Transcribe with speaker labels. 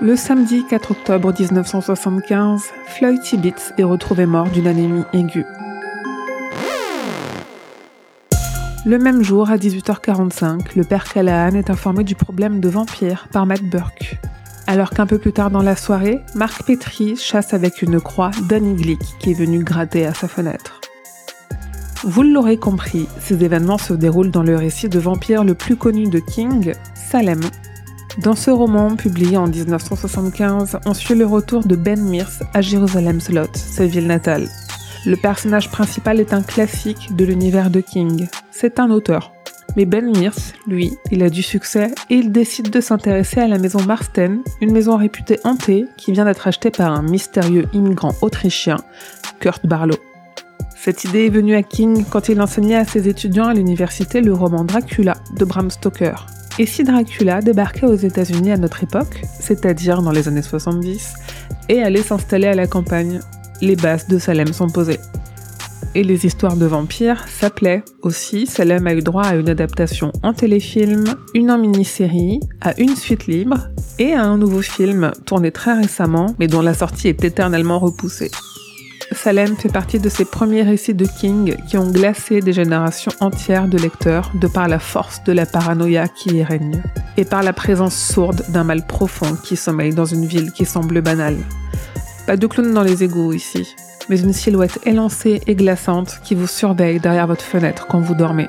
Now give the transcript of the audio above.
Speaker 1: Le samedi 4 octobre 1975, Floyd Tibbets est retrouvé mort d'une anémie aiguë. Le même jour, à 18h45, le père Callahan est informé du problème de vampire par Matt Burke. Alors qu'un peu plus tard dans la soirée, Marc Petrie chasse avec une croix Danny Glick qui est venu gratter à sa fenêtre. Vous l'aurez compris, ces événements se déroulent dans le récit de vampire le plus connu de King, Salem, dans ce roman, publié en 1975, on suit le retour de Ben Mears à Jerusalem Slot, sa ville natale. Le personnage principal est un classique de l'univers de King. C'est un auteur. Mais Ben Mears, lui, il a du succès et il décide de s'intéresser à la maison Marston, une maison réputée hantée qui vient d'être achetée par un mystérieux immigrant autrichien, Kurt Barlow. Cette idée est venue à King quand il enseignait à ses étudiants à l'université le roman Dracula de Bram Stoker. Et si Dracula débarquait aux États-Unis à notre époque, c'est-à-dire dans les années 70, et allait s'installer à la campagne, les bases de Salem sont posées. Et les histoires de vampires s'appelaient aussi. Salem a eu droit à une adaptation en téléfilm, une en mini-série, à une suite libre et à un nouveau film tourné très récemment mais dont la sortie est éternellement repoussée. Salem fait partie de ces premiers récits de King qui ont glacé des générations entières de lecteurs de par la force de la paranoïa qui y règne, et par la présence sourde d'un mal profond qui sommeille dans une ville qui semble banale. Pas de clown dans les égouts ici, mais une silhouette élancée et glaçante qui vous surveille derrière votre fenêtre quand vous dormez.